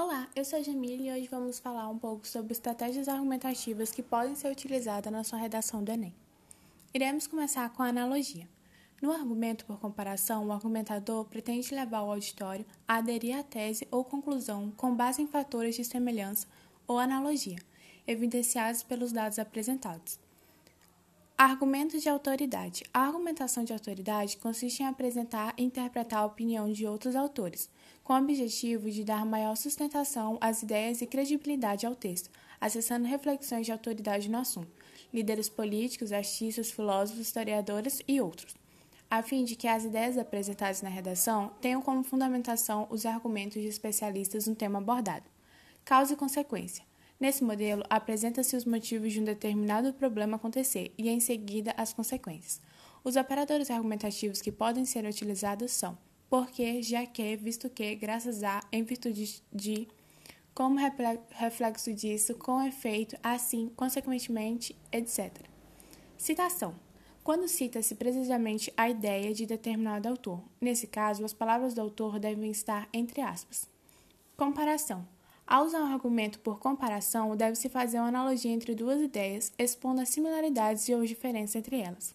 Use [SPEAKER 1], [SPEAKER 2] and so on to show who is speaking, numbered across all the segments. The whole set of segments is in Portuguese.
[SPEAKER 1] Olá, eu sou a Jamile e hoje vamos falar um pouco sobre estratégias argumentativas que podem ser utilizadas na sua redação do Enem. Iremos começar com a analogia. No argumento por comparação, o argumentador pretende levar o auditório a aderir à tese ou conclusão com base em fatores de semelhança ou analogia, evidenciados pelos dados apresentados. Argumentos de autoridade. A argumentação de autoridade consiste em apresentar e interpretar a opinião de outros autores, com o objetivo de dar maior sustentação às ideias e credibilidade ao texto, acessando reflexões de autoridade no assunto, líderes políticos, artistas, filósofos, historiadores e outros, a fim de que as ideias apresentadas na redação tenham como fundamentação os argumentos de especialistas no tema abordado. Causa e consequência. Nesse modelo, apresenta-se os motivos de um determinado problema acontecer e, em seguida, as consequências. Os operadores argumentativos que podem ser utilizados são porque, já que, visto que, graças a, em virtude de, como reflexo disso, com efeito, assim, consequentemente, etc. Citação. Quando cita-se precisamente a ideia de determinado autor. Nesse caso, as palavras do autor devem estar entre aspas. Comparação. Ao usar um argumento por comparação, deve-se fazer uma analogia entre duas ideias, expondo as similaridades e ou diferenças entre elas.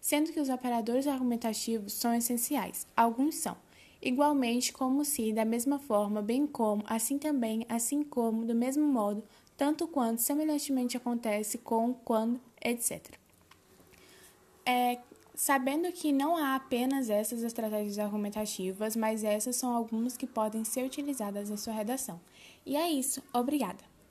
[SPEAKER 1] Sendo que os operadores argumentativos são essenciais, alguns são. Igualmente, como se, da mesma forma, bem como, assim também, assim como, do mesmo modo, tanto quanto, semelhantemente acontece com, quando, etc. É, sabendo que não há apenas essas estratégias argumentativas, mas essas são algumas que podem ser utilizadas na sua redação. E é isso. Obrigada.